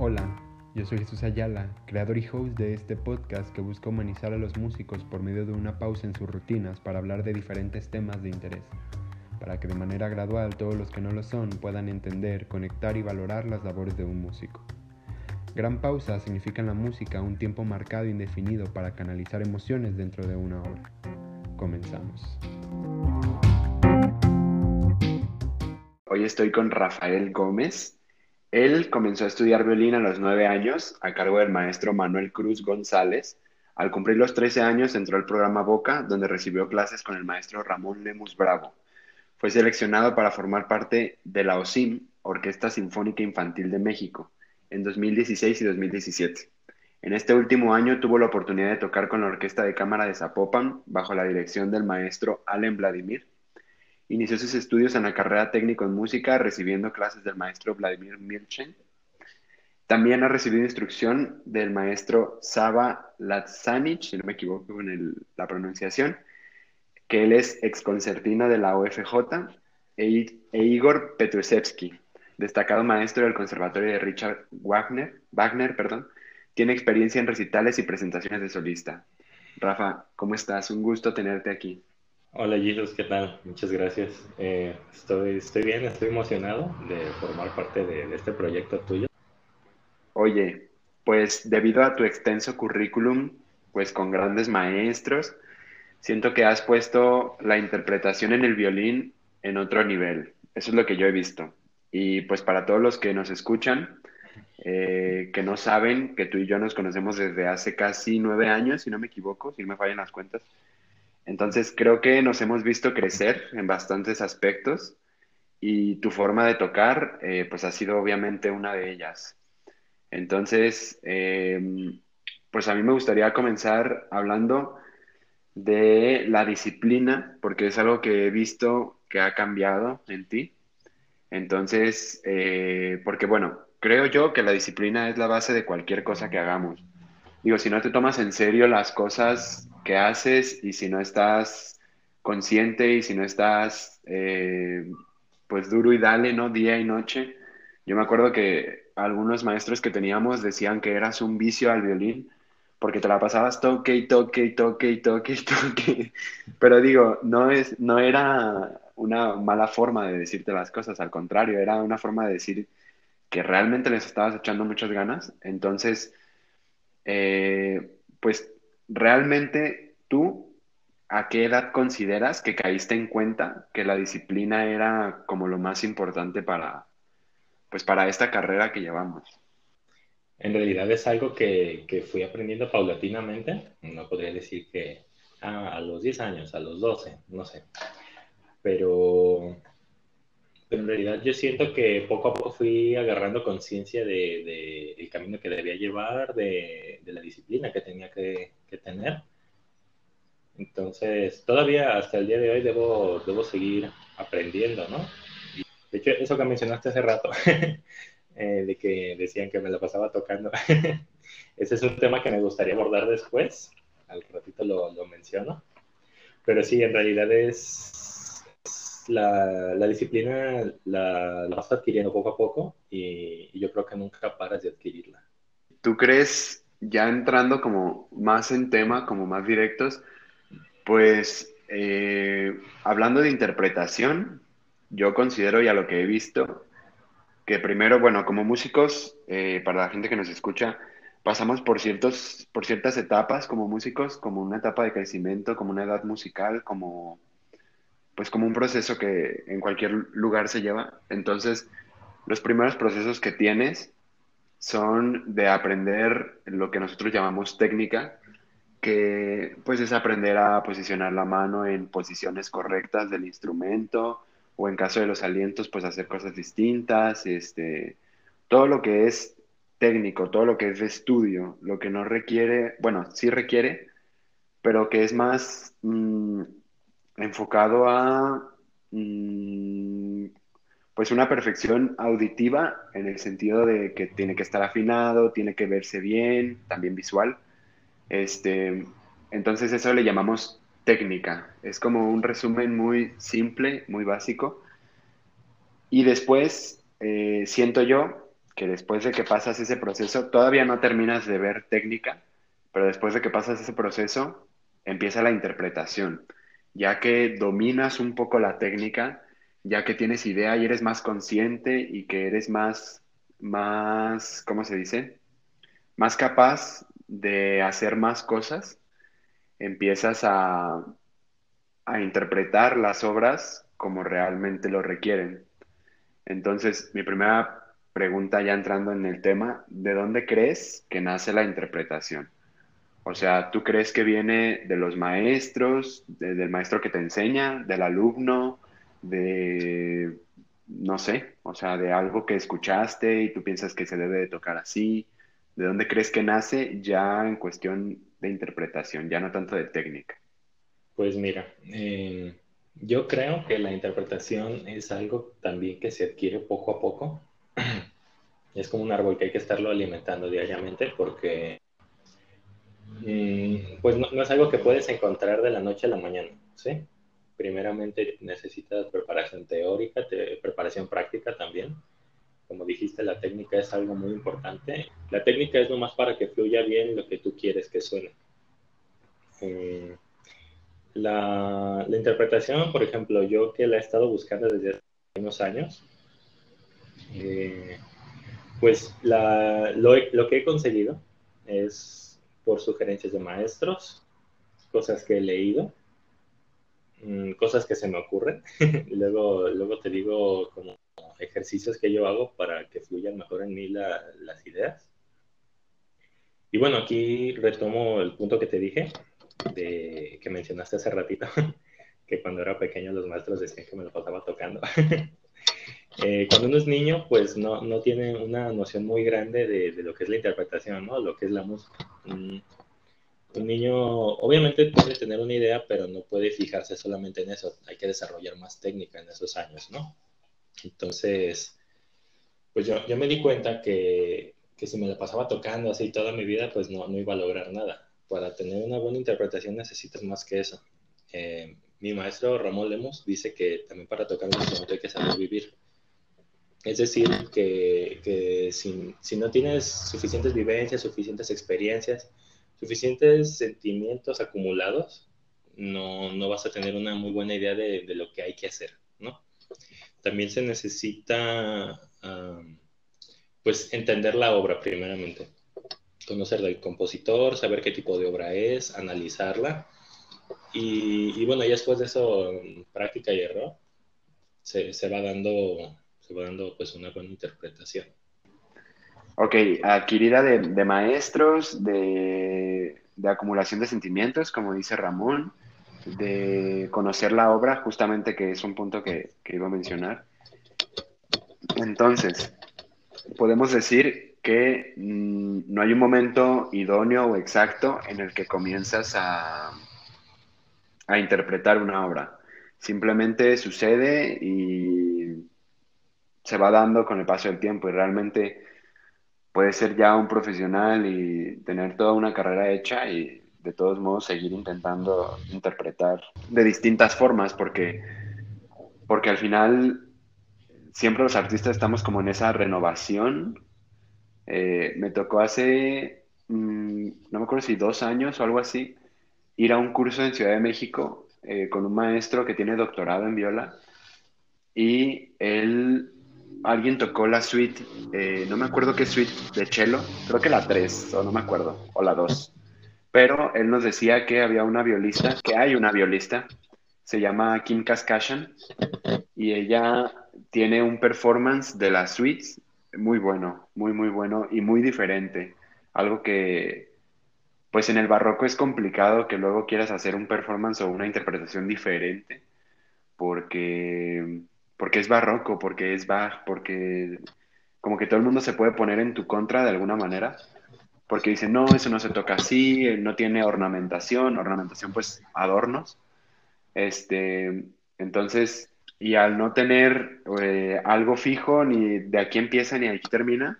Hola, yo soy Jesús Ayala, creador y host de este podcast que busca humanizar a los músicos por medio de una pausa en sus rutinas para hablar de diferentes temas de interés, para que de manera gradual todos los que no lo son puedan entender, conectar y valorar las labores de un músico. Gran pausa significa en la música un tiempo marcado e indefinido para canalizar emociones dentro de una hora. Comenzamos. Hoy estoy con Rafael Gómez, él comenzó a estudiar violín a los nueve años a cargo del maestro Manuel Cruz González. Al cumplir los trece años entró al programa Boca, donde recibió clases con el maestro Ramón Lemus Bravo. Fue seleccionado para formar parte de la OSIM, Orquesta Sinfónica Infantil de México, en 2016 y 2017. En este último año tuvo la oportunidad de tocar con la Orquesta de Cámara de Zapopan bajo la dirección del maestro Allen Vladimir Inició sus estudios en la carrera técnico en música recibiendo clases del maestro Vladimir Milchen. También ha recibido instrucción del maestro Saba Latzanich, si no me equivoco con la pronunciación, que él es exconcertina de la OFJ, e, e, Igor Petrusevsky, destacado maestro del Conservatorio de Richard Wagner, Wagner perdón, tiene experiencia en recitales y presentaciones de solista. Rafa, ¿cómo estás? Un gusto tenerte aquí. Hola Jesus, ¿qué tal? Muchas gracias. Eh, estoy, estoy bien, estoy emocionado de formar parte de, este proyecto tuyo. Oye, pues debido a tu extenso currículum, pues con grandes maestros, siento que has puesto la interpretación en el violín en otro nivel. Eso es lo que yo he visto. Y pues para todos los que nos escuchan, eh, que no saben que tú y yo nos conocemos desde hace casi nueve años, si no me equivoco, si me fallan las cuentas. Entonces creo que nos hemos visto crecer en bastantes aspectos y tu forma de tocar eh, pues ha sido obviamente una de ellas. Entonces, em, pues a mí me gustaría comenzar hablando de la disciplina, porque es algo que he visto que ha cambiado en ti. Entonces, eh, porque bueno, creo yo que la disciplina es la base de cualquier cosa que hagamos. Digo, si no te tomas en serio las cosas haces y si no estás consciente y si no estás eh, pues duro y dale, ¿no? Día y noche. Yo me acuerdo que algunos maestros que teníamos decían que eras un vicio al violín porque te la pasabas toque y toque y toque y toque y toque. Pero digo, no, es, no era una mala forma de decirte las cosas, al contrario, era una forma de decir que realmente les estabas echando muchas ganas. Entonces, eh, pues realmente tú, ¿a qué edad consideras que caíste en cuenta que la disciplina era como lo más importante para, pues para esta carrera que llevamos? En realidad es algo que, fui aprendiendo paulatinamente. No podría decir que ah, a los 10 años, a los 12, no sé. Pero, en realidad yo siento que poco a poco fui agarrando conciencia del de, camino que debía llevar, de, la disciplina que tenía que, que tener. Entonces, todavía hasta el día de hoy debo, debo seguir aprendiendo, ¿no? De hecho, eso que mencionaste hace rato, eh, de que decían que me la pasaba tocando, ese es un tema que me gustaría abordar después, al ratito lo, lo menciono, pero sí, en realidad es la, la disciplina la, la, vas adquiriendo poco a poco y, y yo creo que nunca paras de adquirirla. ¿Tú crees ya entrando como más en tema, como más directos, pues eh, hablando de interpretación, yo considero ya lo que he visto, que primero, bueno, como músicos, eh, para la gente que nos escucha, pasamos por, ciertos, por ciertas etapas como músicos, como una etapa de crecimiento, como una edad musical, como pues como un proceso que en cualquier lugar se lleva. Entonces, los primeros procesos que tienes son de aprender lo que nosotros llamamos técnica, que pues es aprender a posicionar la mano en posiciones correctas del instrumento o en caso de los alientos pues hacer cosas distintas, este, todo lo que es técnico, todo lo que es de estudio, lo que no requiere, bueno, sí requiere, pero que es más mm, enfocado a mm, pues una perfección auditiva en el sentido de que tiene que estar afinado, tiene que verse bien, también visual. Este, entonces eso le llamamos técnica. Es como un resumen muy simple, muy básico. Y después eh, siento yo que después de que pasas ese proceso, todavía no terminas de ver técnica, pero después de que pasas ese proceso, empieza la interpretación. Ya que dominas un poco la técnica, ya que tienes idea y eres más consciente y que eres más, más, ¿cómo se dice? Más capaz de hacer más cosas, empiezas a, a interpretar las obras como realmente lo requieren. Entonces, mi primera pregunta ya entrando en el tema, ¿de dónde crees que nace la interpretación? O sea, ¿tú crees que viene de los maestros, del maestro que te enseña, del alumno, de, no sé, o sea, de algo que escuchaste y tú piensas que se debe de tocar así? ¿De dónde crees que nace ya en cuestión de interpretación, ya no tanto de técnica? Pues mira, eh, yo creo que la interpretación es algo también que se adquiere poco a poco. Es como un árbol que hay que estarlo alimentando diariamente porque mm, pues no, es algo que puedes encontrar de la noche a la mañana, ¿sí? Primeramente necesitas preparación teórica, preparación práctica también. Como dijiste, la técnica es algo muy importante. La técnica es nomás para que fluya bien lo que tú quieres que suene. Eh, la, interpretación, por ejemplo, yo que la he estado buscando desde hace unos años, eh, pues lo, que he conseguido es por sugerencias de maestros, cosas que he leído, mm, cosas que se me ocurren. luego, luego te digo como ejercicios que yo hago para que fluyan mejor en mí las ideas. Y bueno, aquí retomo el punto que te dije, de, que mencionaste hace ratito, que cuando era pequeño los maestros decían que me lo pasaba tocando. Eh, cuando uno es niño, pues no, no tiene una noción muy grande de, de, lo que es la interpretación, ¿no? Lo que es la música. Un niño, obviamente puede tener una idea, pero no puede fijarse solamente en eso. Hay que desarrollar más técnica en esos años, ¿no? Entonces, pues yo, yo me di cuenta que, que, si me la pasaba tocando así toda mi vida, pues no, no iba a lograr nada para tener una buena interpretación necesitas más que eso. Eh, mi maestro Ramón Lemos dice que también para tocar un instrumento hay que saber vivir. Es decir, que, que si, si, no tienes suficientes vivencias, suficientes experiencias, suficientes sentimientos acumulados, no, no vas a tener una muy buena idea de, de, lo que hay que hacer, ¿no? También se necesita, pues, entender la obra primeramente conocer del compositor, saber qué tipo de obra es, analizarla. Y, bueno, y después de eso, práctica y error, se, va dando, se va dando pues una buena interpretación. Ok, adquirida de, maestros, de, acumulación de sentimientos, como dice Ramón, de conocer la obra, justamente que es un punto que, iba a mencionar. Entonces, podemos decir que mm, no hay un momento idóneo o exacto en el que comienzas a, a interpretar una obra. Simplemente sucede y se va dando con el paso del tiempo y realmente puedes ser ya un profesional y tener toda una carrera hecha y de todos modos seguir intentando interpretar de distintas formas porque, porque al final siempre los artistas estamos como en esa renovación. Eh, me tocó hace, mm, no me acuerdo si dos años o algo así, ir a un curso en Ciudad de México eh, con un maestro que tiene doctorado en viola y él, alguien tocó la suite, eh, no me acuerdo qué suite de cello, creo que la 3 o no me acuerdo, o la 2, pero él nos decía que había una violista, que hay una violista, se llama Kim Kaskashian y ella tiene un performance de las suites muy bueno, muy, muy bueno y muy diferente. Algo que, pues en el barroco es complicado que luego quieras hacer un performance o una interpretación diferente, porque, porque es barroco, porque es Bach, porque como que todo el mundo se puede poner en tu contra de alguna manera, porque dice, no, eso no se toca así, no tiene ornamentación, ornamentación pues adornos. Este, entonces, y al no tener eh, algo fijo, ni de aquí empieza ni aquí termina,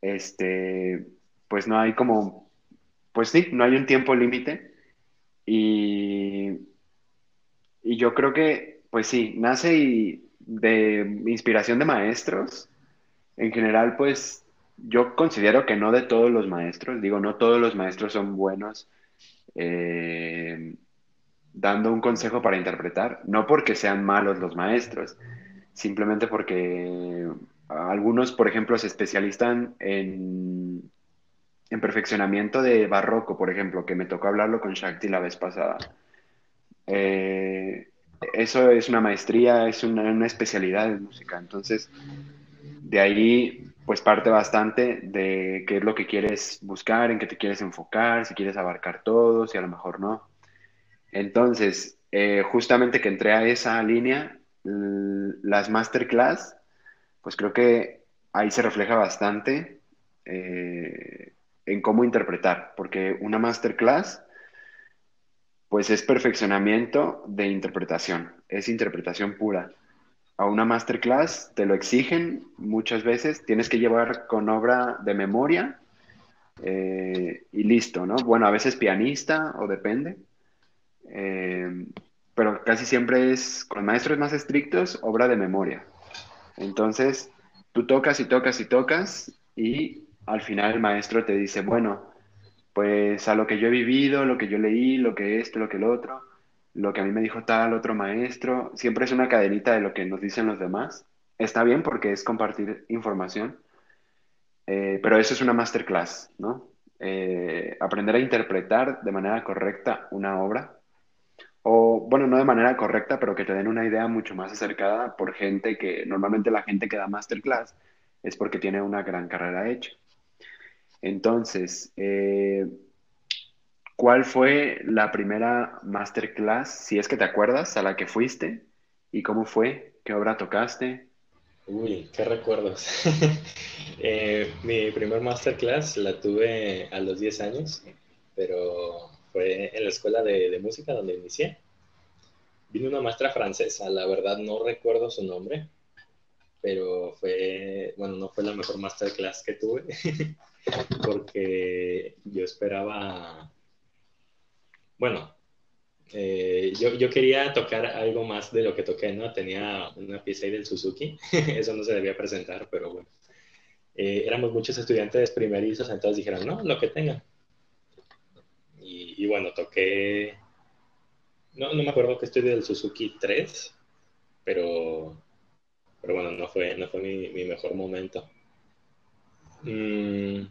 este, pues no hay como, pues sí, no hay un tiempo límite. Y, y yo creo que, pues sí, nace de inspiración de maestros. En general, pues yo considero que no de todos los maestros, digo, no todos los maestros son buenos eh, dando un consejo para interpretar, no porque sean malos los maestros, simplemente porque algunos, por ejemplo, se especializan en, en perfeccionamiento de barroco, por ejemplo, que me tocó hablarlo con Shakti la vez pasada. Eh, eso es una maestría, es una, especialidad en música, entonces de ahí pues parte bastante de qué es lo que quieres buscar, en qué te quieres enfocar, si quieres abarcar todo, si a lo mejor no. Entonces, eh, justamente que entré a esa línea, las masterclass, pues creo que ahí se refleja bastante eh, en cómo interpretar, porque una masterclass, pues es perfeccionamiento de interpretación, es interpretación pura a una masterclass, te lo exigen muchas veces, tienes que llevar con obra de memoria eh, y listo, ¿no? Bueno, a veces pianista o depende, eh, pero casi siempre es, con maestros más estrictos, obra de memoria. Entonces, tú tocas y tocas y tocas y al final el maestro te dice, bueno, pues a lo que yo he vivido, lo que yo leí, lo que esto, lo que lo otro, lo que a mí me dijo tal otro maestro, siempre es una cadenita de lo que nos dicen los demás. Está bien porque es compartir información, eh, pero eso es una masterclass, ¿no? Eh, aprender a interpretar de manera correcta una obra, o bueno, no de manera correcta, pero que te den una idea mucho más acercada por gente que normalmente la gente que da masterclass es porque tiene una gran carrera hecha. Entonces, eh, ¿Cuál fue la primera masterclass, si es que te acuerdas, a la que fuiste? ¿Y cómo fue? ¿Qué obra tocaste? Uy, qué recuerdos. Eh, mi primer masterclass la tuve a los 10 años, pero fue en la escuela de, música donde inicié. Vino una maestra francesa, la verdad no recuerdo su nombre, pero fue, bueno, no fue la mejor masterclass que tuve, porque yo esperaba bueno, eh, yo, quería tocar algo más de lo que toqué, ¿no? Tenía una pieza ahí del Suzuki, eso no se debía presentar, pero bueno. Eh, éramos muchos estudiantes primerizos, entonces dijeron, no, lo que tengan. Y, bueno, toqué, no, no me acuerdo que estoy del Suzuki 3, pero, pero bueno, no fue, no fue mi, mejor momento. Mm,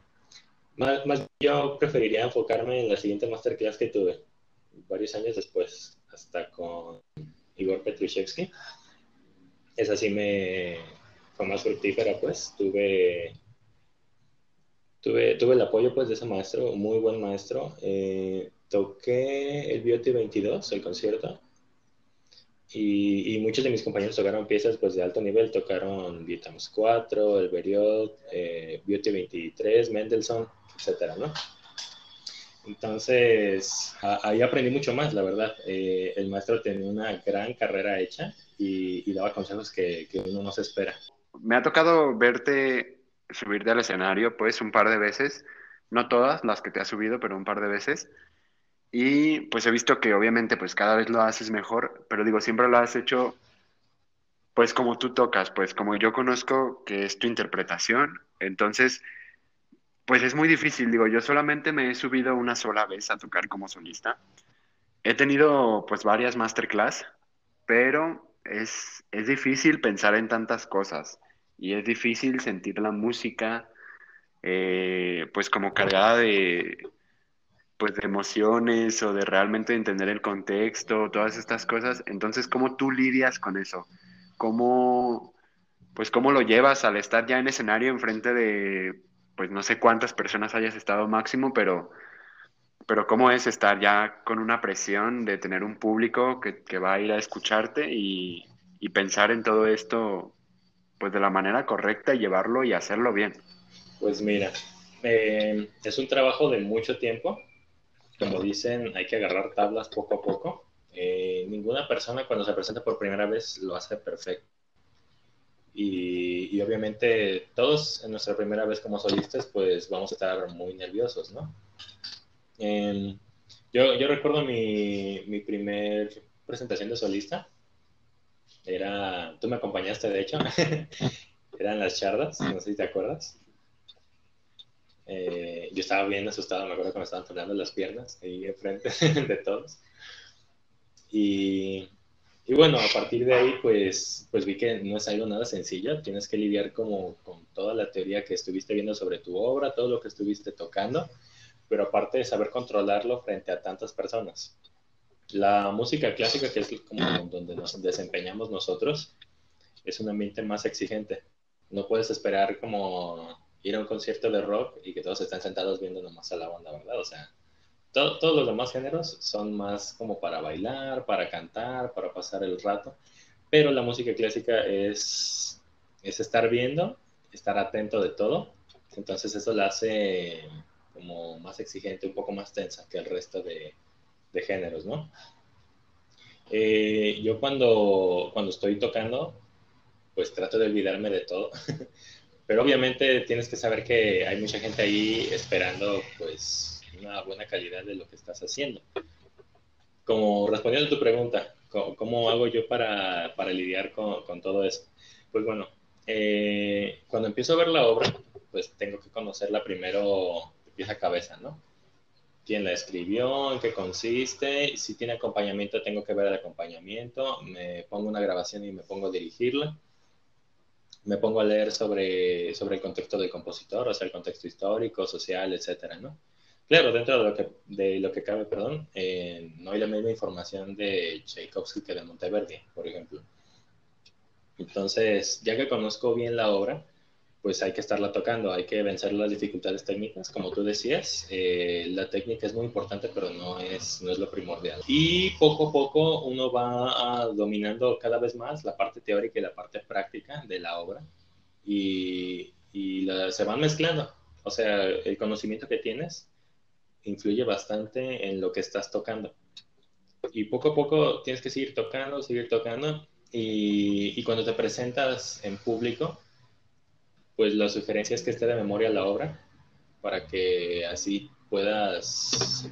más, más, yo preferiría enfocarme en la siguiente masterclass que tuve varios años después, hasta con Igor Petrushevsky. Esa sí me fue más fructífera, pues. Tuve, tuve, tuve el apoyo, pues, de ese maestro, un muy buen maestro. Eh, toqué el Beauty 22, el concierto. Y, muchos de mis compañeros tocaron piezas pues de alto nivel, tocaron Vietnams 4, El Beriot, eh, Beauty 23, Mendelssohn, etcétera, ¿no? Entonces, ahí aprendí mucho más, la verdad. Eh, el maestro tenía una gran carrera hecha y, daba consejos que, uno no se espera. Me ha tocado verte subirte al escenario, pues, un par de veces. No todas las que te has subido, pero un par de veces. Y pues he visto que obviamente pues cada vez lo haces mejor, pero digo, siempre lo has hecho pues como tú tocas, pues como yo conozco que es tu interpretación. Entonces, pues es muy difícil, digo, yo solamente me he subido una sola vez a tocar como solista. He tenido pues varias masterclass, pero es, es difícil pensar en tantas cosas y es difícil sentir la música eh, pues como cargada de pues de emociones o de realmente entender el contexto, todas estas cosas. Entonces, ¿cómo tú lidias con eso? ¿Cómo, pues, cómo lo llevas al estar ya en escenario enfrente de pues no sé cuántas personas hayas estado máximo, pero, pero cómo es estar ya con una presión de tener un público que, va a ir a escucharte y, pensar en todo esto pues de la manera correcta y llevarlo y hacerlo bien. Pues mira, eh, es un trabajo de mucho tiempo. Como dicen, hay que agarrar tablas poco a poco. Eh, ninguna persona cuando se presenta por primera vez lo hace perfecto. Y, obviamente todos en nuestra primera vez como solistas pues vamos a estar muy nerviosos, ¿no? Em, yo, yo, recuerdo mi, mi primer presentación de solista. Era, tú me acompañaste de hecho. eran las chardas, no sé si te acuerdas. Eh, yo estaba bien asustado, me acuerdo que me estaban temblando las piernas ahí enfrente de todos. Y, y, bueno, a partir de ahí, pues, pues vi que no es algo nada sencillo. Tienes que lidiar como con toda la teoría que estuviste viendo sobre tu obra, todo lo que estuviste tocando, pero aparte de saber controlarlo frente a tantas personas. La música clásica, que es como donde nos desempeñamos nosotros, es un ambiente más exigente. No puedes esperar como ir a un concierto de rock y que todos estén sentados viendo nomás a la banda, ¿verdad? O sea, todos los demás géneros son más como para bailar, para cantar, para pasar el rato, pero la música clásica es, es estar viendo, estar atento de todo, entonces eso la hace como más exigente, un poco más tensa que el resto de, de géneros, ¿no? Eh, yo cuando, cuando estoy tocando, pues trato de olvidarme de todo. Pero obviamente tienes que saber que hay mucha gente ahí esperando pues una buena calidad de lo que estás haciendo. Como respondiendo a tu pregunta, ¿cómo, hago yo para, para lidiar con, con, todo eso? Pues bueno, eh, cuando empiezo a ver la obra, pues tengo que conocerla primero de pieza a cabeza, ¿no? quién la escribió, en qué consiste, si tiene acompañamiento tengo que ver el acompañamiento, me pongo una grabación y me pongo a dirigirla, me pongo a leer sobre, sobre el contexto del compositor, o sea, el contexto histórico, social, etcétera, ¿no? Claro, dentro de lo que, de lo que cabe, perdón, eh, no hay la misma información de Tchaikovsky que de Monteverdi, por ejemplo. Entonces, ya que conozco bien la obra, pues hay que estarla tocando, hay que vencer las dificultades técnicas, como tú decías, eh, la técnica es muy importante, pero no es, no es lo primordial. Y poco a poco uno va dominando cada vez más la parte teórica y la parte práctica de la obra y, y se van mezclando. O sea, el conocimiento que tienes influye bastante en lo que estás tocando. Y poco a poco tienes que seguir tocando, seguir tocando. Y, y cuando te presentas en público, pues la sugerencia es que esté de memoria la obra para que así puedas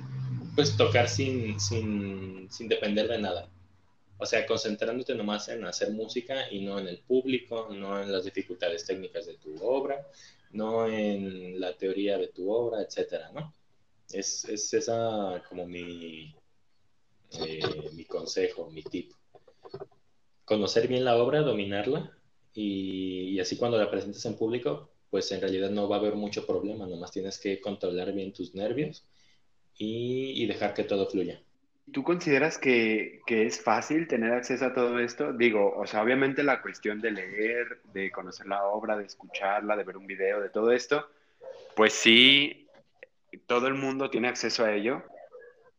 pues tocar sin, sin, sin depender de nada. O sea, concentrándote nomás en hacer música y no en el público, no en las dificultades técnicas de tu obra, no en la teoría de tu obra, etcétera, ¿no? Es, es esa como mi, eh, mi consejo, mi tip. Conocer bien la obra, dominarla y, así cuando la presentes en público, pues en realidad no va a haber mucho problema, nomás tienes que controlar bien tus nervios y, dejar que todo fluya. ¿Tú consideras que, que, es fácil tener acceso a todo esto? Digo, o sea, obviamente la cuestión de leer, de conocer la obra, de escucharla, de ver un video, de todo esto, pues sí, todo el mundo tiene acceso a ello,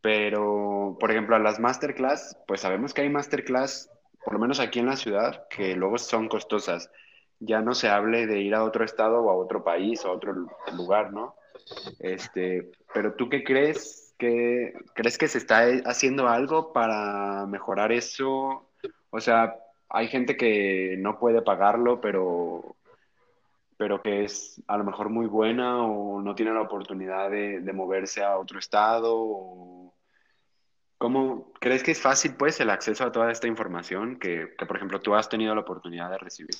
pero, por ejemplo, a las masterclass, pues sabemos que hay masterclass por lo menos aquí en la ciudad, que luego son costosas. Ya no se hable de ir a otro estado o a otro país o a otro lugar, ¿no? Este, pero tú qué crees crees que se está haciendo algo para mejorar eso? O sea, hay gente que no puede pagarlo, pero pero que es a lo mejor muy buena o no tiene la oportunidad de, de moverse a otro estado o ¿Cómo crees que es fácil, pues, el acceso a toda esta información que, por ejemplo, tú has tenido la oportunidad de recibir?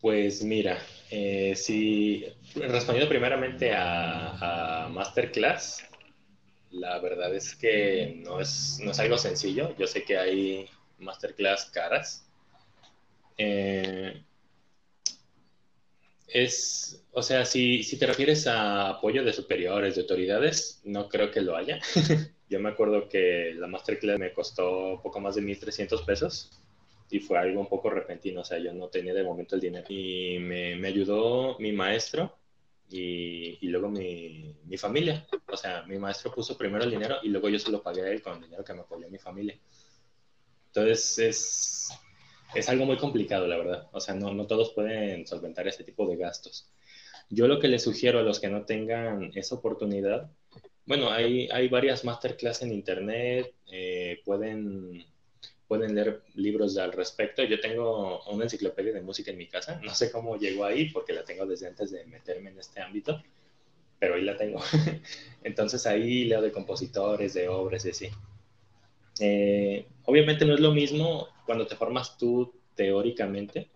Pues mira, eh, si respondiendo primeramente a, Masterclass, la verdad es que no es, no es algo sencillo. Yo sé que hay Masterclass caras. Eh, es, o sea, si, si te refieres a apoyo de superiores, de autoridades, no creo que lo haya. Yo me acuerdo que la masterclass me costó poco más de 1.300 pesos y fue algo un poco repentino, o sea, yo no tenía de momento el dinero. Y me, me ayudó mi maestro y, y luego mi, mi, familia. O sea, mi maestro puso primero el dinero y luego yo se lo pagué a él con el dinero que me apoyó mi familia. Entonces es, es algo muy complicado, la verdad. O sea, no, no todos pueden solventar ese tipo de gastos. Yo lo que les sugiero a los que no tengan esa oportunidad bueno, hay, hay varias masterclass en internet, eh, pueden, pueden leer libros al respecto. Yo tengo una enciclopedia de música en mi casa, no sé cómo llegó ahí porque la tengo desde antes de meterme en este ámbito, pero ahí la tengo. Entonces ahí leo de compositores, de obras y así. Eh, obviamente no es lo mismo cuando te formas tú teóricamente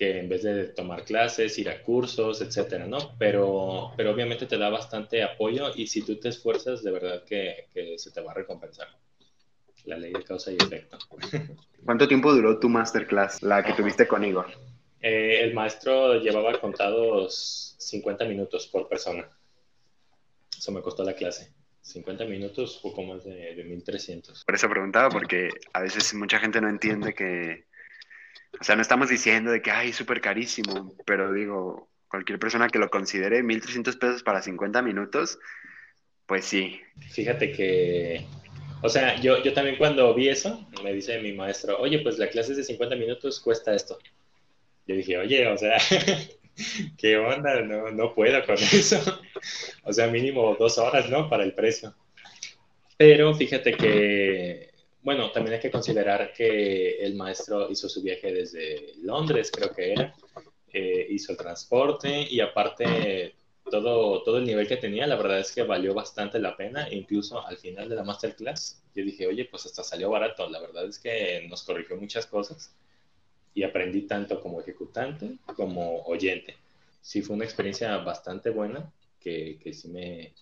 que en vez de tomar clases, ir a cursos, etcétera, ¿no? Pero, pero obviamente te da bastante apoyo y si tú te esfuerzas, de verdad que, que se te va a recompensar. La ley de causa y efecto. ¿Cuánto tiempo duró tu masterclass, la que tuviste con Igor? Eh, el maestro llevaba contados 50 minutos por persona. Eso me costó la clase. 50 minutos, poco más de, de 1300. Por eso preguntaba, porque a veces mucha gente no entiende que, o sea, no estamos diciendo de que, ay, súper carísimo, pero digo, cualquier persona que lo considere, 1300 pesos para 50 minutos, pues sí. Fíjate que, o sea, yo, yo también cuando vi eso, me dice mi maestro, oye, pues la clase es de 50 minutos, cuesta esto. Yo dije, oye, o sea, ¿qué onda? No, no puedo con eso. O sea, mínimo dos horas, ¿no? Para el precio. Pero fíjate que, bueno, también hay que considerar que el maestro hizo su viaje desde Londres, creo que era, eh, hizo el transporte y aparte todo, todo el nivel que tenía, la verdad es que valió bastante la pena. Incluso al final de la masterclass, yo dije, oye, pues hasta salió barato. La verdad es que nos corrigió muchas cosas y aprendí tanto como ejecutante como oyente. Sí, fue una experiencia bastante buena que, que sí me,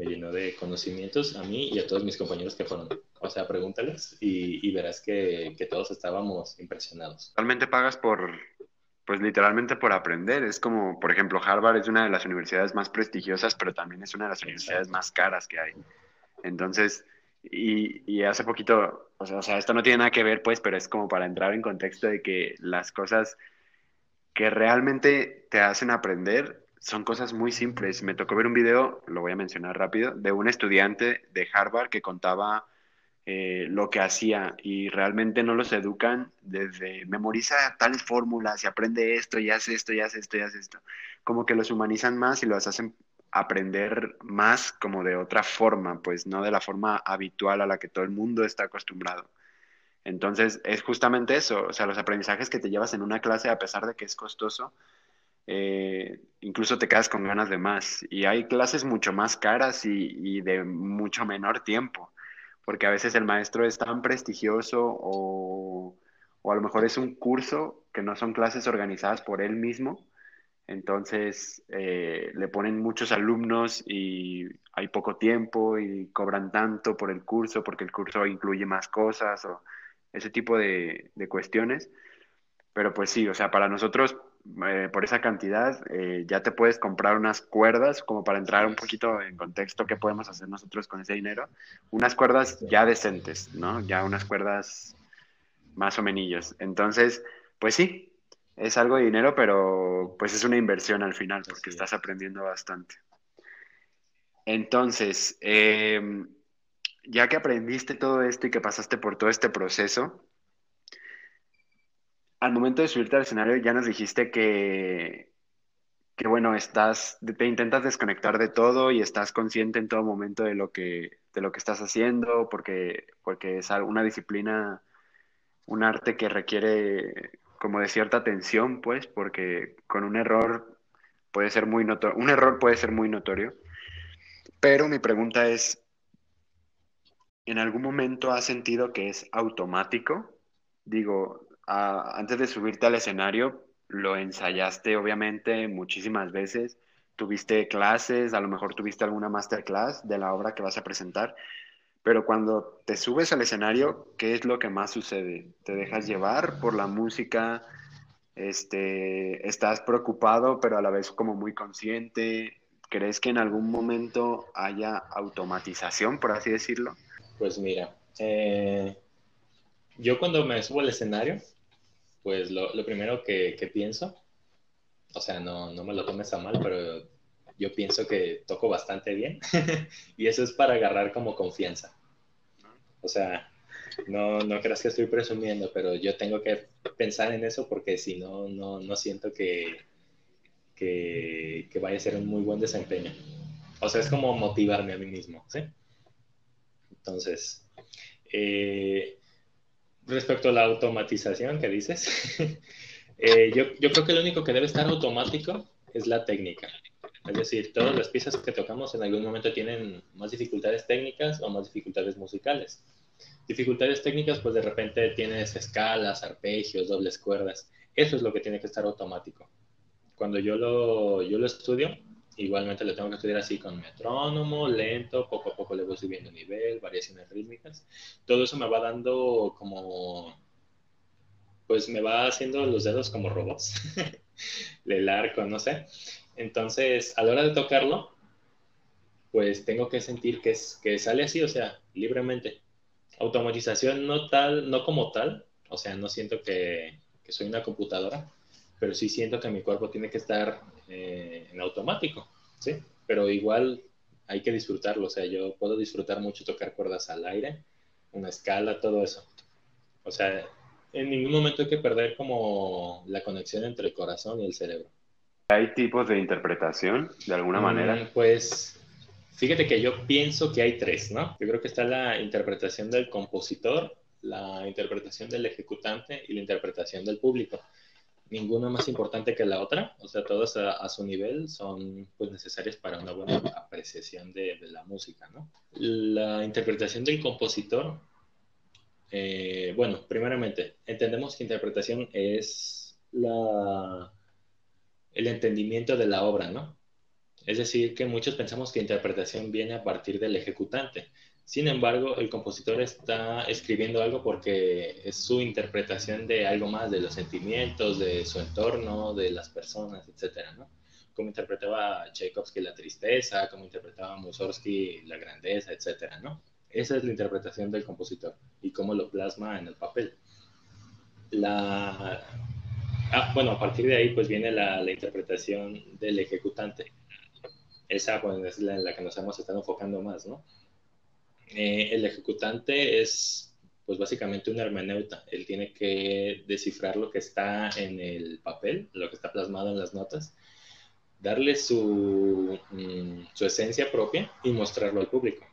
me llenó de conocimientos a mí y a todos mis compañeros que fueron. O sea, pregúntales y, y verás que, que, todos estábamos impresionados. Realmente pagas por, pues literalmente por aprender. Es como, por ejemplo, Harvard es una de las universidades más prestigiosas, pero también es una de las universidades más caras que hay. Entonces, y, y, hace poquito, o sea, o sea, esto no tiene nada que ver, pues, pero es como para entrar en contexto de que las cosas que realmente te hacen aprender son cosas muy simples. Me tocó ver un video, lo voy a mencionar rápido, de un estudiante de Harvard que contaba eh, lo que hacía y realmente no los educan desde memoriza tales fórmulas y aprende esto y hace esto y hace esto y hace esto. Como que los humanizan más y los hacen aprender más como de otra forma, pues no de la forma habitual a la que todo el mundo está acostumbrado. Entonces es justamente eso, o sea, los aprendizajes que te llevas en una clase, a pesar de que es costoso, eh, incluso te quedas con ganas de más. Y hay clases mucho más caras y, y, de mucho menor tiempo, porque a veces el maestro es tan prestigioso o, o a lo mejor es un curso que no son clases organizadas por él mismo entonces eh, le ponen muchos alumnos y hay poco tiempo y cobran tanto por el curso porque el curso incluye más cosas o ese tipo de, de cuestiones. Pero pues sí, o sea, para nosotros, eh, por esa cantidad, eh, ya te puedes comprar unas cuerdas, como para entrar un poquito en contexto, qué podemos hacer nosotros con ese dinero. Unas cuerdas ya decentes, ¿no? Ya unas cuerdas más o menos. Entonces, pues sí, es algo de dinero, pero pues es una inversión al final porque estás aprendiendo bastante. Entonces, eh, ya que aprendiste todo esto y que pasaste por todo este proceso, al momento de subirte al escenario ya nos dijiste que, que bueno, estás, te intentas desconectar de todo y estás consciente en todo momento de lo que, de lo que estás haciendo, porque, porque es una disciplina, un arte que requiere como de cierta tensión, pues, porque con un error puede ser muy notorio, un error puede ser muy notorio. Pero mi pregunta es, ¿en algún momento has sentido que es automático? Digo, antes de subirte al escenario, lo ensayaste obviamente muchísimas veces, tuviste clases, a lo mejor tuviste alguna masterclass de la obra que vas a presentar, pero cuando te subes al escenario, ¿qué es lo que más sucede? ¿Te dejas llevar por la música? Este, ¿Estás preocupado, pero a la vez como muy consciente? ¿Crees que en algún momento haya automatización, por así decirlo? Pues mira, eh, yo cuando me subo al escenario, pues lo, primero que, pienso, o sea, no, me lo tomes a mal, pero yo pienso que toco bastante bien y eso es para agarrar como confianza. O sea, no, no creas que estoy presumiendo, pero yo tengo que pensar en eso porque si no, no, no siento que, que, que, vaya a ser un muy buen desempeño. O sea, es como motivarme a mí mismo, ¿sí? Entonces, eh, respecto a la automatización que dices, eh, yo, yo creo que lo único que debe estar automático es la técnica. Es decir, todas las piezas que tocamos en algún momento tienen más dificultades técnicas o más dificultades musicales. Dificultades técnicas, pues de repente tienes escalas, arpegios, dobles cuerdas. Eso es lo que tiene que estar automático. Cuando yo lo, yo lo estudio, igualmente lo tengo que estudiar así con metrónomo, lento, poco a poco le voy subiendo nivel, variaciones rítmicas. Todo eso me va dando como, pues me va haciendo los dedos como robots, el arco, no sé. Entonces, a la hora de tocarlo, pues tengo que sentir que, es, que sale así, o sea, libremente. Automatización no tal, no como tal, o sea, no siento que, que soy una computadora, pero sí siento que mi cuerpo tiene que estar eh, en automático, ¿sí? Pero igual hay que disfrutarlo, o sea, yo puedo disfrutar mucho tocar cuerdas al aire, una escala, todo eso. O sea, en ningún momento hay que perder como la conexión entre el corazón y el cerebro. ¿Hay tipos de interpretación de alguna manera? Mm, pues fíjate que yo pienso que hay tres, ¿no? Yo creo que está la interpretación del compositor, la interpretación del ejecutante y la interpretación del público. Ninguna más importante que la otra, o sea, todas a, su nivel son pues necesarias para una buena apreciación de, la música, ¿no? La interpretación del compositor, eh, bueno, primeramente, entendemos que interpretación es la el entendimiento de la obra, ¿no? Es decir, que muchos pensamos que interpretación viene a partir del ejecutante. Sin embargo, el compositor está escribiendo algo porque es su interpretación de algo más, de los sentimientos, de su entorno, de las personas, etcétera, ¿no? Como interpretaba Tchaikovsky la tristeza, como interpretaba Mussorgsky la grandeza, etcétera, ¿no? Esa es la interpretación del compositor y cómo lo plasma en el papel. La, Ah, bueno, a partir de ahí pues viene la, interpretación del ejecutante. Esa pues, es la en la que nos hemos estado enfocando más, ¿no? Eh, el ejecutante es pues básicamente un hermeneuta. Él tiene que descifrar lo que está en el papel, lo que está plasmado en las notas, darle su, mm, su esencia propia y mostrarlo al público.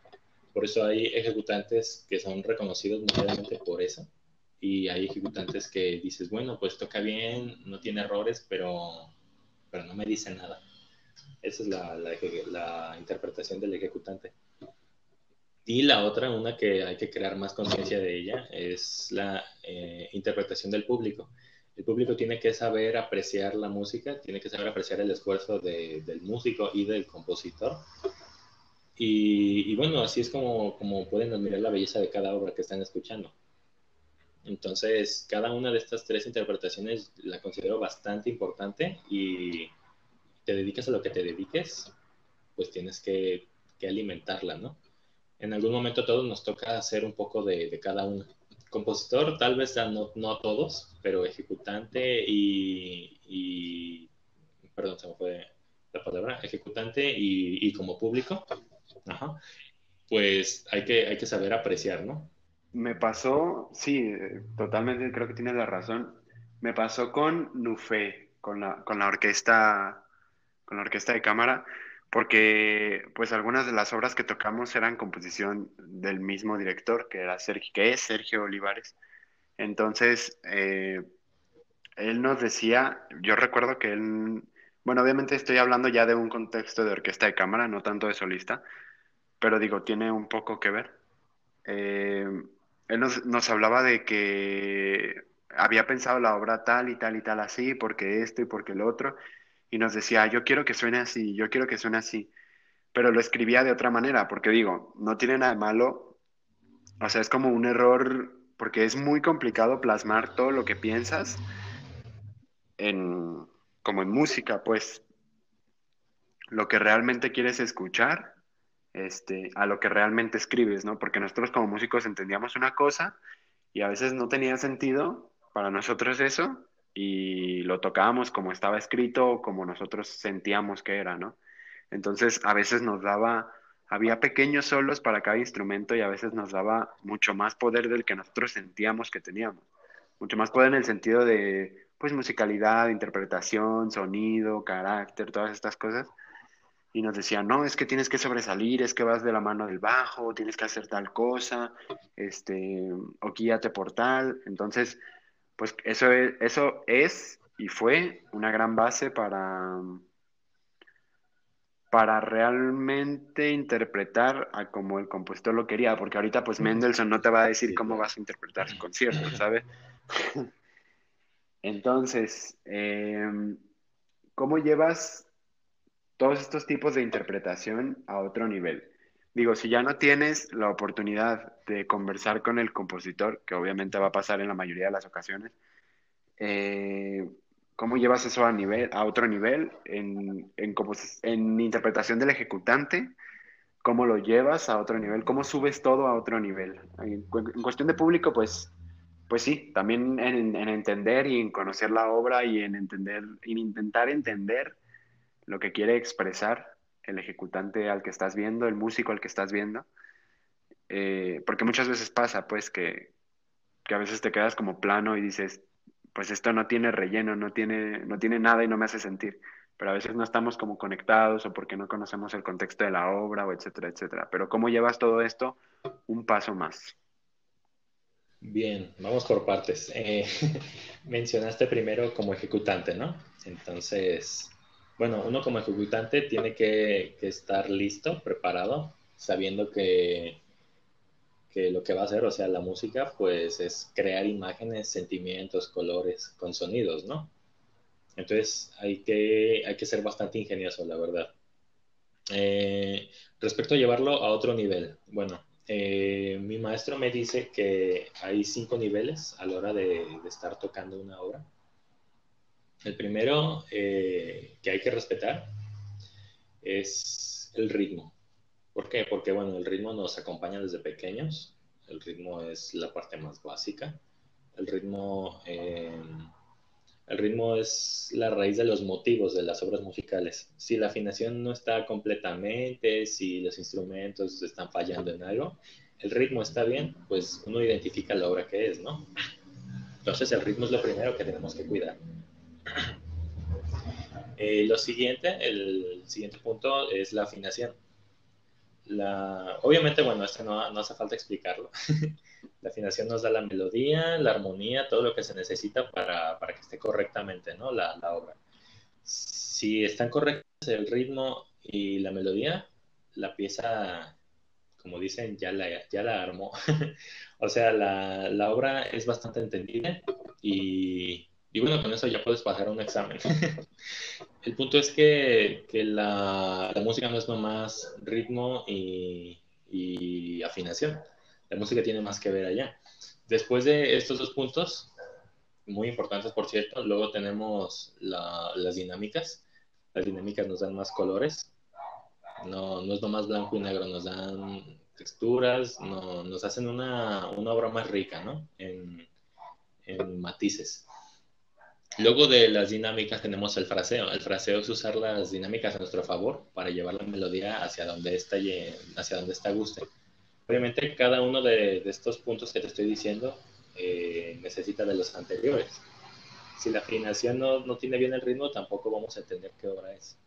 Por eso hay ejecutantes que son reconocidos mundialmente por eso y hay ejecutantes que dices, bueno, pues toca bien, no tiene errores, pero, pero no me dice nada. Esa es la, la, interpretación del ejecutante. Y la otra, una que hay que crear más conciencia de ella, es la eh, interpretación del público. El público tiene que saber apreciar la música, tiene que saber apreciar el esfuerzo de, del músico y del compositor. Y, y, bueno, así es como, como pueden admirar la belleza de cada obra que están escuchando. Entonces, cada una de estas tres interpretaciones la considero bastante importante y te dedicas a lo que te dediques, pues tienes que, alimentarla, ¿no? En algún momento a todos nos toca hacer un poco de, cada una. Compositor, tal vez no, a todos, pero ejecutante y, perdón, se me fue la palabra, ejecutante y, como público, pues hay que, hay que saber apreciar, ¿no? Me pasó, sí, totalmente creo que tienes la razón. Me pasó con Nufé, con la, con la orquesta, con la orquesta de cámara, porque pues algunas de las obras que tocamos eran composición del mismo director, que era Sergio, que es Sergio Olivares. Entonces, eh, él nos decía, yo recuerdo que él, bueno, obviamente estoy hablando ya de un contexto de orquesta de cámara, no tanto de solista, pero digo, tiene un poco que ver. Eh, él nos, hablaba de que había pensado la obra tal y tal y tal así, porque esto y porque lo otro, y nos decía, yo quiero que suene así, yo quiero que suene así, pero lo escribía de otra manera, porque digo, no tiene nada de malo, o sea, es como un error, porque es muy complicado plasmar todo lo que piensas en, como en música, pues. Lo que realmente quieres escuchar este, a lo que realmente escribes, ¿no? Porque nosotros como músicos entendíamos una cosa y a veces no tenía sentido para nosotros eso y lo tocábamos como estaba escrito o como nosotros sentíamos que era, ¿no? Entonces a veces nos daba, había pequeños solos para cada instrumento y a veces nos daba mucho más poder del que nosotros sentíamos que teníamos. Mucho más poder en el sentido de, pues, musicalidad, interpretación, sonido, carácter, todas estas cosas y nos decían, no, es que tienes que sobresalir, es que vas de la mano del bajo, tienes que hacer tal cosa, este, o guíate por tal. Entonces, pues eso es, eso es y fue una gran base para, para realmente interpretar a como el compositor lo quería, porque ahorita pues Mendelssohn no te va a decir cómo vas a interpretar su concierto, ¿sabes? Entonces, em, ¿cómo llevas todos estos tipos de interpretación a otro nivel? Digo, si ya no tienes la oportunidad de conversar con el compositor, que obviamente va a pasar en la mayoría de las ocasiones, eh, ¿cómo llevas eso a, nivel, a otro nivel en, en interpretación del ejecutante? ¿Cómo lo llevas a otro nivel? ¿Cómo subes todo a otro nivel? En, cuestión de público, pues, pues sí, también en, entender y en conocer la obra y en entender, en intentar entender lo que quiere expresar el ejecutante al que estás viendo, el músico al que estás viendo. Eh, porque muchas veces pasa, pues, que, que a veces te quedas como plano y dices, pues esto no tiene relleno, no tiene, no tiene nada y no me hace sentir. Pero a veces no estamos como conectados o porque no conocemos el contexto de la obra o etcétera, etcétera. Pero ¿cómo llevas todo esto un paso más? Bien, vamos por partes. Eh, mencionaste primero como ejecutante, ¿no? Entonces, bueno, uno como ejecutante tiene que, estar listo, preparado, sabiendo que lo que va a hacer, o sea, la música, pues es crear imágenes, sentimientos, colores con sonidos, ¿no? Entonces hay que, hay que ser bastante ingenioso, la verdad. Eh, respecto a llevarlo a otro nivel, bueno, eh, mi maestro me dice que hay cinco niveles a la hora de, estar tocando una obra. El primero eh, que hay que respetar es el ritmo. ¿Por qué? Porque, bueno, el ritmo nos acompaña desde pequeños. El ritmo es la parte más básica. El ritmo, eh, el ritmo es la raíz de los motivos de las obras musicales. Si la afinación no está completamente, si los instrumentos están fallando en algo, el ritmo está bien, pues uno identifica la obra que es, ¿no? Entonces el ritmo es lo primero que tenemos que cuidar. Eh, lo siguiente, el siguiente punto es la afinación la, obviamente, bueno, esto no, no hace falta explicarlo. la afinación nos da la melodía, la armonía, todo lo que se necesita para, para que esté correctamente ¿no? la, la, obra. Si están correctos el ritmo y la melodía, la pieza, como dicen, ya la, ya la armó. o sea, la, la obra es bastante entendida y, y bueno, con eso ya puedes pasar un examen. El punto es que, que la, música no es nomás ritmo y, afinación. La música tiene más que ver allá. Después de estos dos puntos, muy importantes por cierto, luego tenemos la, las dinámicas. Las dinámicas nos dan más colores. No, no es nomás blanco y negro, nos dan texturas, no, nos hacen una, una obra más rica, ¿no? En matices. Luego de las dinámicas tenemos el fraseo. El fraseo es usar las dinámicas a nuestro favor para llevar la melodía hacia donde está, hacia donde está guste. Obviamente cada uno de, estos puntos que te estoy diciendo eh, necesita de los anteriores. Si la afinación no, no, tiene bien el ritmo, tampoco vamos a entender qué obra es.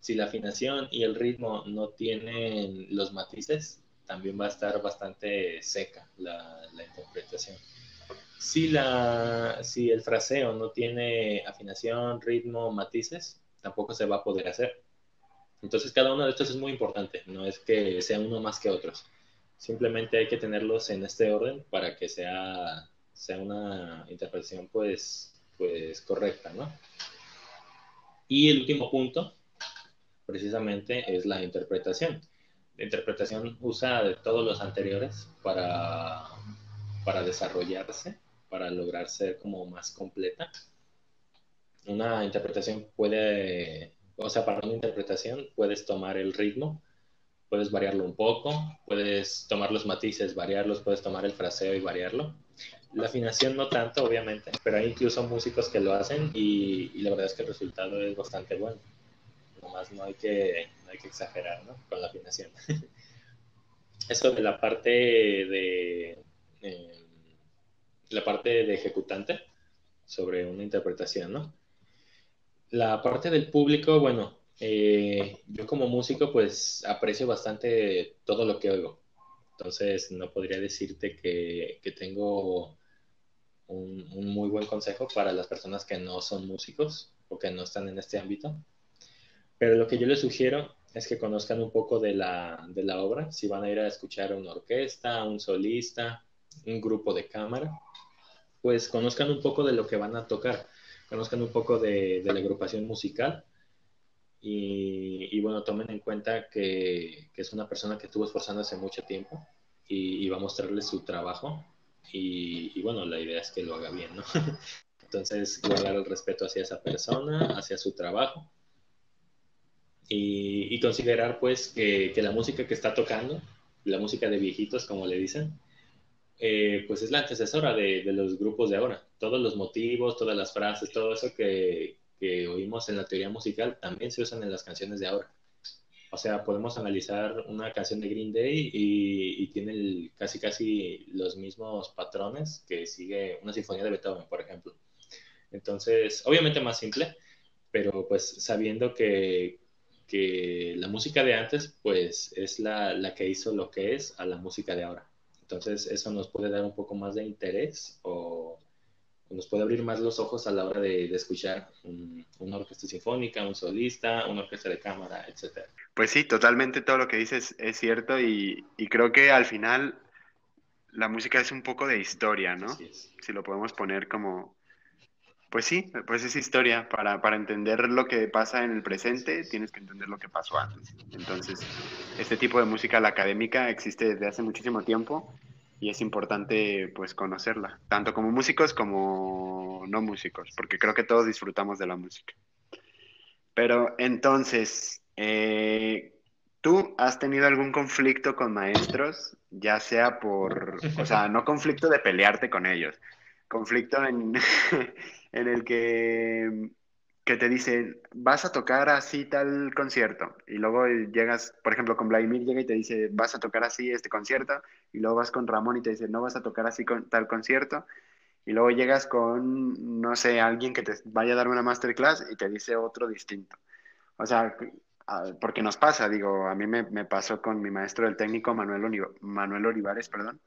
Si la afinación y el ritmo no tienen los matices, también va a estar bastante seca la, la interpretación. Si, la, si el fraseo no tiene afinación, ritmo, matices, tampoco se va a poder hacer. Entonces cada uno de estos es muy importante, no es que sea uno más que otros. Simplemente hay que tenerlos en este orden para que sea, sea una interpretación pues, pues correcta, ¿no? Y el último punto, precisamente, es la interpretación. La interpretación usa de todos los anteriores para, para desarrollarse para lograr ser como más completa. Una interpretación puede, o sea, para una interpretación puedes tomar el ritmo, puedes variarlo un poco, puedes tomar los matices, variarlos, puedes tomar el fraseo y variarlo. La afinación no tanto, obviamente, pero hay incluso músicos que lo hacen y, la verdad es que el resultado es bastante bueno. Nomás no hay que, no hay que exagerar ¿no? con la afinación. Eso de la parte de... Eh, la parte de ejecutante sobre una interpretación, ¿no? La parte del público, bueno, eh, yo como músico pues aprecio bastante todo lo que oigo. Entonces no podría decirte que, tengo un, muy buen consejo para las personas que no son músicos o que no están en este ámbito. Pero lo que yo les sugiero es que conozcan un poco de la, de la obra, si van a ir a escuchar una orquesta, un solista, un grupo de cámara, pues conozcan un poco de lo que van a tocar. conozcan un poco de, la agrupación musical. Y, bueno, tomen en cuenta que, es una persona que estuvo esforzándose mucho tiempo y, va a mostrarles su trabajo. Y, bueno, la idea es que lo haga bien, ¿no? Entonces, guardar el respeto hacia esa persona, hacia su trabajo. Y, considerar pues que, que la música que está tocando, la música de viejitos, como le dicen, eh, pues es la antecesora de, los grupos de ahora. Todos los motivos, todas las frases, todo eso que, oímos en la teoría musical también se usan en las canciones de ahora. O sea, podemos analizar una canción de Green Day y, tiene casi casi los mismos patrones que sigue una sinfonía de Beethoven, por ejemplo. Entonces, obviamente más simple, pero pues sabiendo que, la música de antes pues es la, la que hizo lo que es a la música de ahora. Entonces, eso nos puede dar un poco más de interés o, nos puede abrir más los ojos a la hora de, escuchar una orquesta sinfónica, un solista, una orquesta de cámara, etc. Pues sí, totalmente todo lo que dices es cierto y, creo que al final la música es un poco de historia, ¿no? Si lo podemos poner como, pues sí, pues es historia. Para, para, entender lo que pasa en el presente, tienes que entender lo que pasó antes. Entonces, este tipo de música, la académica, existe desde hace muchísimo tiempo y es importante pues conocerla, tanto como músicos como no músicos, porque creo que todos disfrutamos de la música. Pero entonces, eh, ¿tú has tenido algún conflicto con maestros? Ya sea por, o sea, no conflicto de pelearte con ellos, conflicto en, en el que, que te dicen, vas a tocar así tal concierto, y luego llegas, por ejemplo, con Vladimir llega y te dice, vas a tocar así este concierto, y luego vas con Ramón y te dice, no vas a tocar así con tal concierto, y luego llegas con, no sé, alguien que te vaya a dar una masterclass y te dice otro distinto. O sea, porque nos pasa, digo, a mí me, pasó con mi maestro del técnico, Manuel, Manuel Olivares, perdón,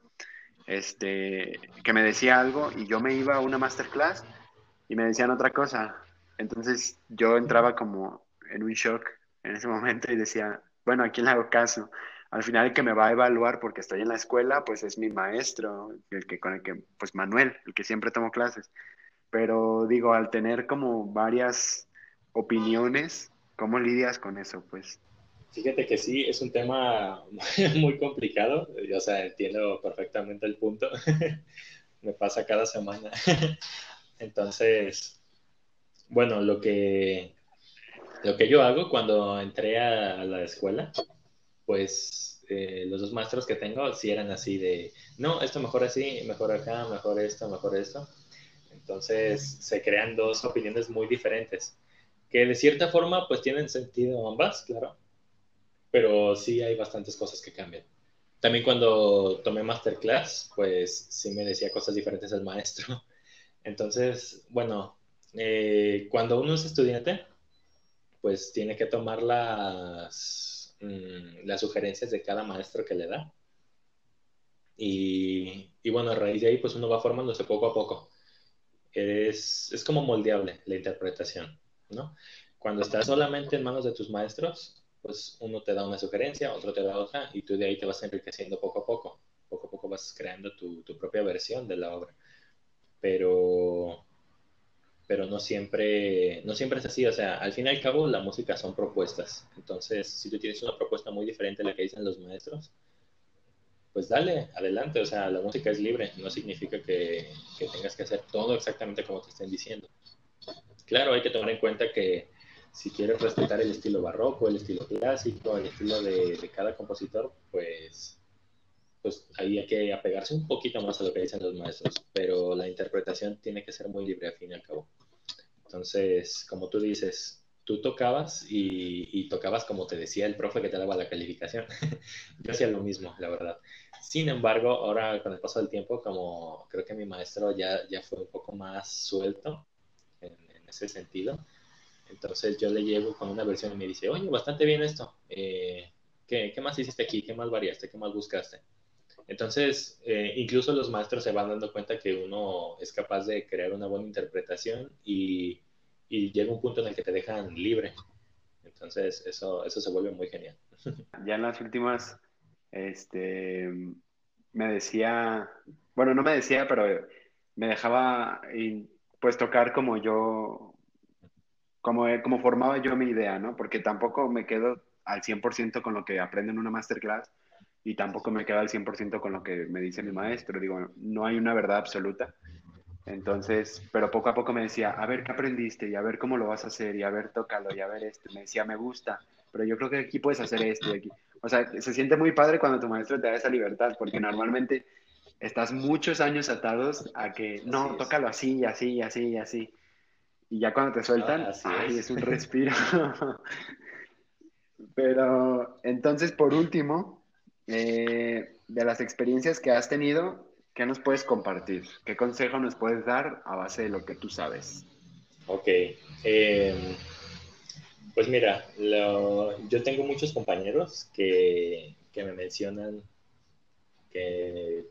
este, que me decía algo y yo me iba a una masterclass y me decían otra cosa. Entonces yo entraba como en un shock en ese momento y decía, bueno, ¿a quién le hago caso? Al final el que me va a evaluar porque estoy en la escuela, pues es mi maestro, el que con el que, pues Manuel, el que siempre tomo clases. Pero digo, al tener como varias opiniones, ¿cómo lidias con eso? Pues Fíjate que sí, es un tema muy complicado. Yo, o sea, entiendo perfectamente el punto. Me pasa cada semana. Entonces, bueno, lo que, lo que yo hago cuando entré a, la escuela, pues eh, los dos maestros que tengo sí eran así de, no, esto mejor así, mejor acá, mejor esto, mejor esto. Entonces se crean dos opiniones muy diferentes, que de cierta forma pues tienen sentido ambas, claro, pero sí hay bastantes cosas que cambian. También cuando tomé masterclass, pues sí me decía cosas diferentes al maestro. Entonces, bueno, eh, cuando uno es estudiante, pues tiene que tomar las, mm, las sugerencias de cada maestro que le da. Y, y, bueno, a raíz de ahí, pues uno va formándose poco a poco. Es, es como moldeable la interpretación, ¿no? Cuando estás solamente en manos de tus maestros, pues uno te da una sugerencia, otro te da otra, y tú de ahí te vas enriqueciendo poco a poco. Poco a poco vas creando tu, tu propia versión de la obra pero, pero no siempre, no siempre es así. O sea, al fin y al cabo, la música son propuestas. Entonces, si tú tienes una propuesta muy diferente a la que dicen los maestros, pues dale, adelante. O sea, la música es libre. No significa que, que tengas que hacer todo exactamente como te estén diciendo. Claro, hay que tomar en cuenta que si quieres respetar el estilo barroco, el estilo clásico, el estilo de, de cada compositor, pues pues ahí hay que apegarse un poquito más a lo que dicen los maestros, pero la interpretación tiene que ser muy libre al fin y al cabo. Entonces, como tú dices, tú tocabas y, tocabas como te decía el profe que te daba la calificación. Yo hacía lo mismo, la verdad. Sin embargo, ahora con el paso del tiempo, como creo que mi maestro ya, ya fue un poco más suelto en, ese sentido, entonces yo le llevo con una versión y me dice, oye, bastante bien esto. Eh, ¿qué, ¿Qué más hiciste aquí? ¿Qué más variaste? ¿Qué más buscaste? Entonces, eh, incluso los maestros se van dando cuenta que uno es capaz de crear una buena interpretación y, llega un punto en el que te dejan libre. Entonces, eso, eso se vuelve muy genial. Ya en las últimas, este, me decía, bueno, no me decía, pero me dejaba pues tocar como yo, como, como formaba yo mi idea, ¿no? Porque tampoco me quedo al 100% con lo que aprendo en una masterclass y tampoco me quedo al 100% con lo que me dice mi maestro. Digo, no hay una verdad absoluta. Entonces, pero poco a poco me decía, a ver qué aprendiste y a ver cómo lo vas a hacer y a ver, tócalo y a ver esto. Me decía, me gusta, pero yo creo que aquí puedes hacer esto y aquí. O sea, se siente muy padre cuando tu maestro te da esa libertad, porque normalmente estás muchos años atados a que, no, tócalo así y así y así y así. Y ya cuando te sueltan, ah, ay, es. un respiro. pero entonces, por último, eh, de las experiencias que has tenido, ¿qué nos puedes compartir? ¿Qué consejo nos puedes dar a base de lo que tú sabes? Ok. Em, pues mira, yo tengo muchos compañeros que, me mencionan que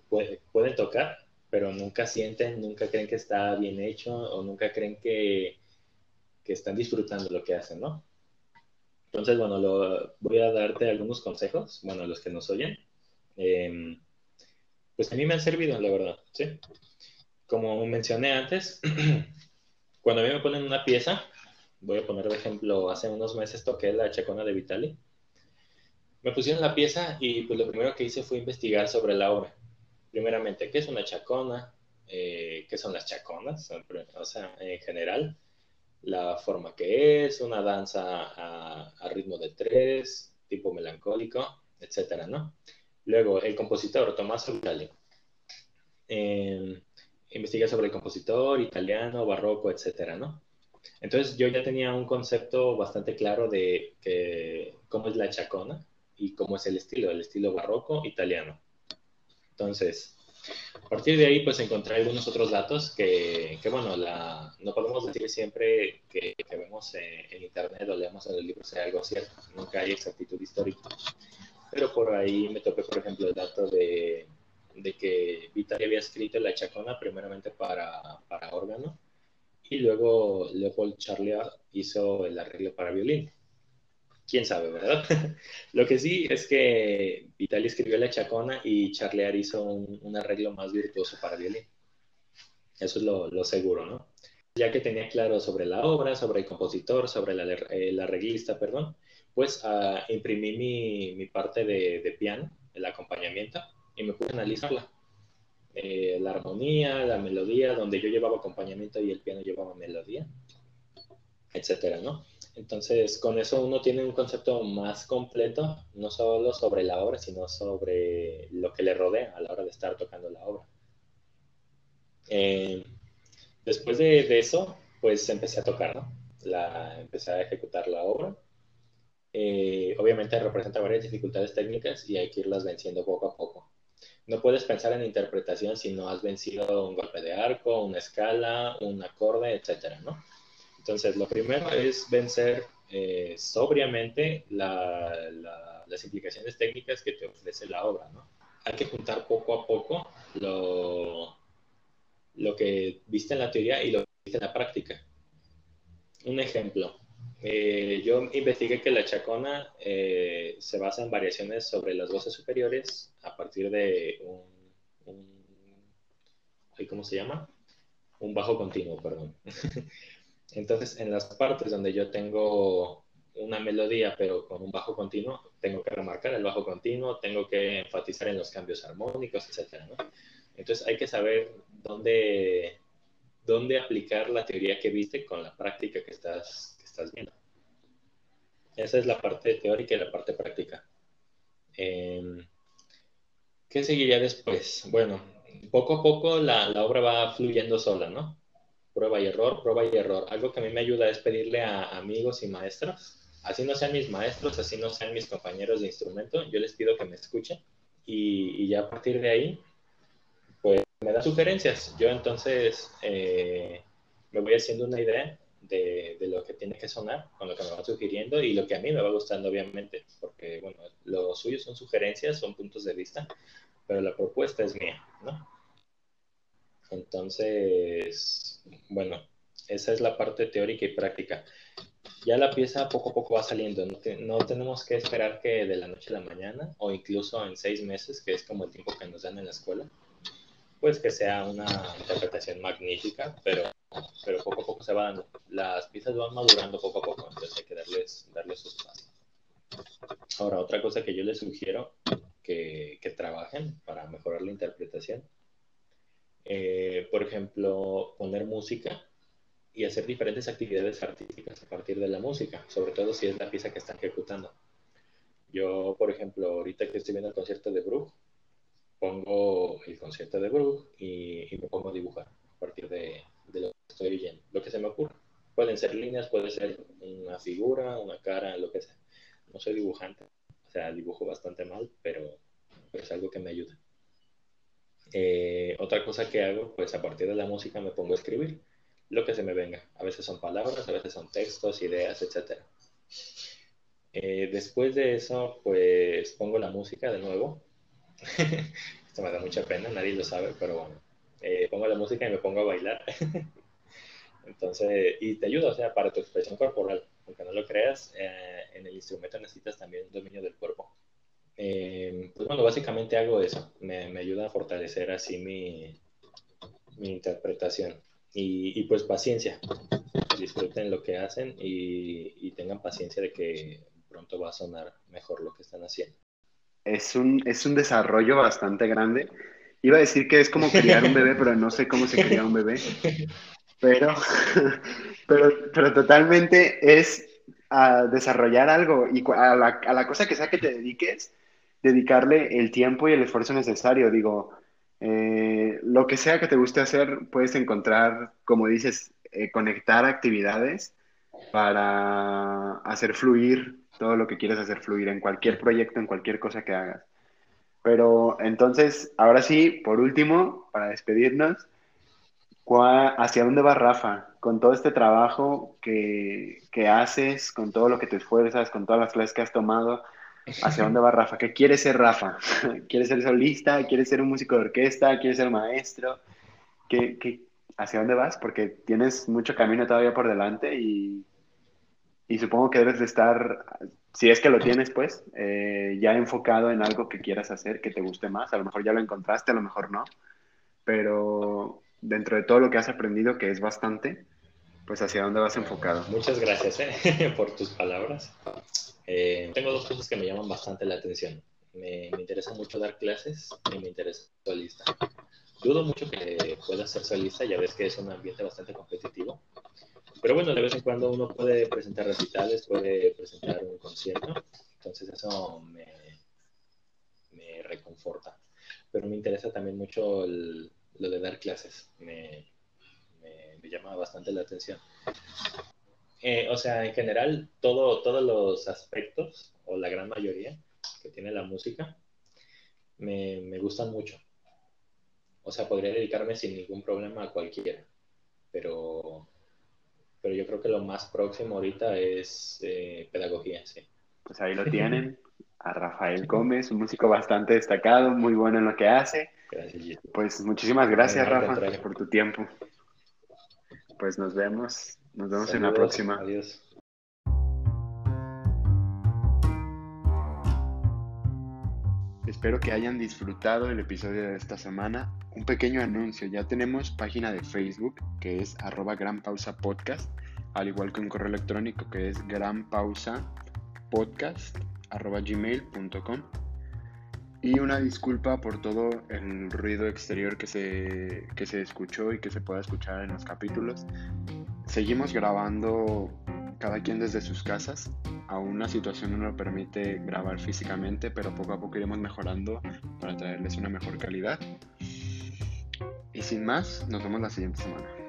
pueden tocar, pero nunca sienten, nunca creen que está bien hecho o nunca creen que, están disfrutando lo que hacen, ¿no? Entonces, bueno, lo, voy a darte algunos consejos, bueno, los que nos oyen. Em, pues a mí me han servido, la verdad, ¿sí? Como mencioné antes, cuando a mí me ponen una pieza, voy a poner de ejemplo, hace unos meses toqué la chacona de Vitali, me pusieron la pieza y pues lo primero que hice fue investigar sobre la obra. Primeramente, ¿qué es una chacona? Eh, ¿Qué son las chaconas? O sea, en general, la forma que es, una danza a, ritmo de tres, tipo melancólico, etcétera, ¿no? Luego, el compositor, Tomás Vitali. Eh, investiga sobre el compositor italiano, barroco, etcétera, ¿no? Entonces yo ya tenía un concepto bastante claro de que, cómo es la chacona y cómo es el estilo, el estilo barroco italiano. Entonces, a partir de ahí, pues encontré algunos otros datos que, que bueno, la, no podemos decir siempre que, que vemos en, internet o leemos en el libro sea algo cierto, nunca hay exactitud histórica. Pero por ahí me topé, por ejemplo, el dato de, de que Vitali había escrito la chacona primeramente para, para órgano y luego Leopold Charlier hizo el arreglo para violín. Quién sabe, ¿verdad? Lo que sí es que Vitali escribió la chacona y Charlier hizo un, arreglo más virtuoso para violín. Eso es lo, seguro, ¿no? Ya que tenía claro sobre la obra, sobre el compositor, sobre la, el arreglista, perdón, pues uh, imprimí mi, mi parte de, de piano, el acompañamiento, y me puse a analizarla eh, la armonía, la melodía, donde yo llevaba acompañamiento y el piano llevaba melodía, etcétera, ¿no? Entonces, con eso uno tiene un concepto más completo, no solo sobre la obra, sino sobre lo que le rodea a la hora de estar tocando la obra. Eh, después de, eso, pues empecé a tocar, ¿no? Empecé a ejecutar la obra. Eh, obviamente representa varias dificultades técnicas y hay que irlas venciendo poco a poco no puedes pensar en interpretación si no has vencido un golpe de arco, una escala, un acorde, etcétera, ¿no? Entonces, lo primero es vencer eh, sobriamente las implicaciones técnicas que te ofrece la obra, ¿no? Hay que juntar poco a poco lo, lo que viste en la teoría y lo que viste en la práctica. Un ejemplo, eh, yo investigué que la chacona eh, se basa en variaciones sobre las voces superiores a partir de un, un ¿cómo se llama? Un bajo continuo, perdón. Entonces, en las partes donde yo tengo una melodía, pero con un bajo continuo, tengo que remarcar el bajo continuo, tengo que enfatizar en los cambios armónicos, etc. Entonces, hay que saber dónde, dónde aplicar la teoría que viste con la práctica que estás estás viendo. Esa es la parte teórica y la parte práctica. Em, ¿Qué seguiría después? Bueno, poco a poco la, la, obra va fluyendo sola, ¿no? Prueba y error, prueba y error. Algo que a mí me ayuda es pedirle a amigos y maestros, así no sean mis maestros, así no sean mis compañeros de instrumento, yo les pido que me escuchen y, y ya a partir de ahí, pues me da sugerencias. Yo entonces eh, me voy haciendo una idea de, lo que tiene que sonar, con lo que me va sugiriendo y lo que a mí me va gustando, obviamente, porque, bueno, lo suyo son sugerencias, son puntos de vista, pero la propuesta es mía, ¿no? Entonces, bueno, esa es la parte teórica y práctica. Ya la pieza poco a poco va saliendo, no, no tenemos que esperar que de la noche a la mañana o incluso en seis meses, que es como el tiempo que nos dan en la escuela, pues que sea una interpretación magnífica, pero pero poco a poco se va dando. Las piezas van madurando poco a poco, entonces hay que darles, darles su espacio. Ahora, otra cosa que yo les sugiero que, que trabajen para mejorar la interpretación, eh, por ejemplo, poner música y hacer diferentes actividades artísticas a partir de la música, sobre todo si es la pieza que están ejecutando. Yo, por ejemplo, ahorita que estoy viendo el concierto de Bruch, pongo el concierto de Bruch y, me pongo a dibujar a partir de, de, lo que estoy oyendo, lo que se me ocurre. Pueden ser líneas, puede ser una figura, una cara, lo que sea. No soy dibujante, o sea, dibujo bastante mal, pero, es algo que me ayuda. Eh, otra cosa que hago, pues a partir de la música me pongo a escribir lo que se me venga. A veces son palabras, a veces son textos, ideas, etc. Eh, después de eso, pues pongo la música de nuevo. Esto me da mucha pena, nadie lo sabe, pero bueno. Eh, pongo la música y me pongo a bailar. Entonces, y te ayuda, o sea, para tu expresión corporal. Aunque no lo creas, eh, en el instrumento necesitas también dominio del cuerpo. Pues bueno, básicamente hago eso. Me, me ayuda a fortalecer así mi, mi interpretación. Y, y, pues paciencia. Disfruten lo que hacen y, y tengan paciencia de que pronto va a sonar mejor lo que están haciendo. Es un, es un desarrollo bastante grande. Iba a decir que es como criar un bebé, pero no sé cómo se cría un bebé. Pero, pero, pero totalmente es a desarrollar algo y a la, a la, cosa que sea que te dediques, dedicarle el tiempo y el esfuerzo necesario. Digo, eh, lo que sea que te guste hacer, puedes encontrar, como dices, eh, conectar actividades para hacer fluir todo lo que quieres hacer fluir en cualquier proyecto, en cualquier cosa que hagas. Pero entonces, ahora sí, por último, para despedirnos, ¿hacia dónde va Rafa? Con todo este trabajo que, que, haces, con todo lo que te esfuerzas, con todas las clases que has tomado, ¿hacia dónde va Rafa? ¿Qué quiere ser Rafa? ¿Quiere ser solista? ¿Quiere ser un músico de orquesta? ¿Quiere ser maestro? ¿Qué, qué, hacia dónde vas? Porque tienes mucho camino todavía por delante y y supongo que debes de estar, si es que lo tienes, pues, eh, ya enfocado en algo que quieras hacer, que te guste más. A lo mejor ya lo encontraste, a lo mejor no. Pero dentro de todo lo que has aprendido, que es bastante, pues hacia dónde vas enfocado. Muchas gracias eh, por tus palabras. Eh, tengo dos cosas que me llaman bastante la atención. Me, interesa mucho dar clases y me interesa ser solista. Dudo mucho que puedas ser solista, ya ves que es un ambiente bastante competitivo. Pero bueno, de vez en cuando uno puede presentar recitales, puede presentar un concierto, entonces eso me, reconforta. Pero me interesa también mucho lo de dar clases, me, llama bastante la atención. Eh, o sea, en general, todo, todos los aspectos, o la gran mayoría que tiene la música, me, me gustan mucho. O sea, podría dedicarme sin ningún problema a cualquiera, pero pero yo creo que lo más próximo ahorita es eh, pedagogía, sí. Pues ahí lo tienen, a Rafael Gómez, un músico bastante destacado, muy bueno en lo que hace. Gracias, Pues muchísimas gracias, Rafa, por tu tiempo. Pues nos vemos, nos vemos en la próxima. Adiós. Espero que hayan disfrutado el episodio de esta semana. Un pequeño anuncio, ya tenemos página de Facebook que es arroba gran pausa podcast, al igual que un correo electrónico que es gran pausa podcast arroba gmail.com. Y una disculpa por todo el ruido exterior que se, que se escuchó y que se pueda escuchar en los capítulos. Seguimos grabando cada quien desde sus casas. Aún la situación no lo permite grabar físicamente, pero poco a poco iremos mejorando para traerles una mejor calidad. Y sin más, nos vemos la siguiente semana.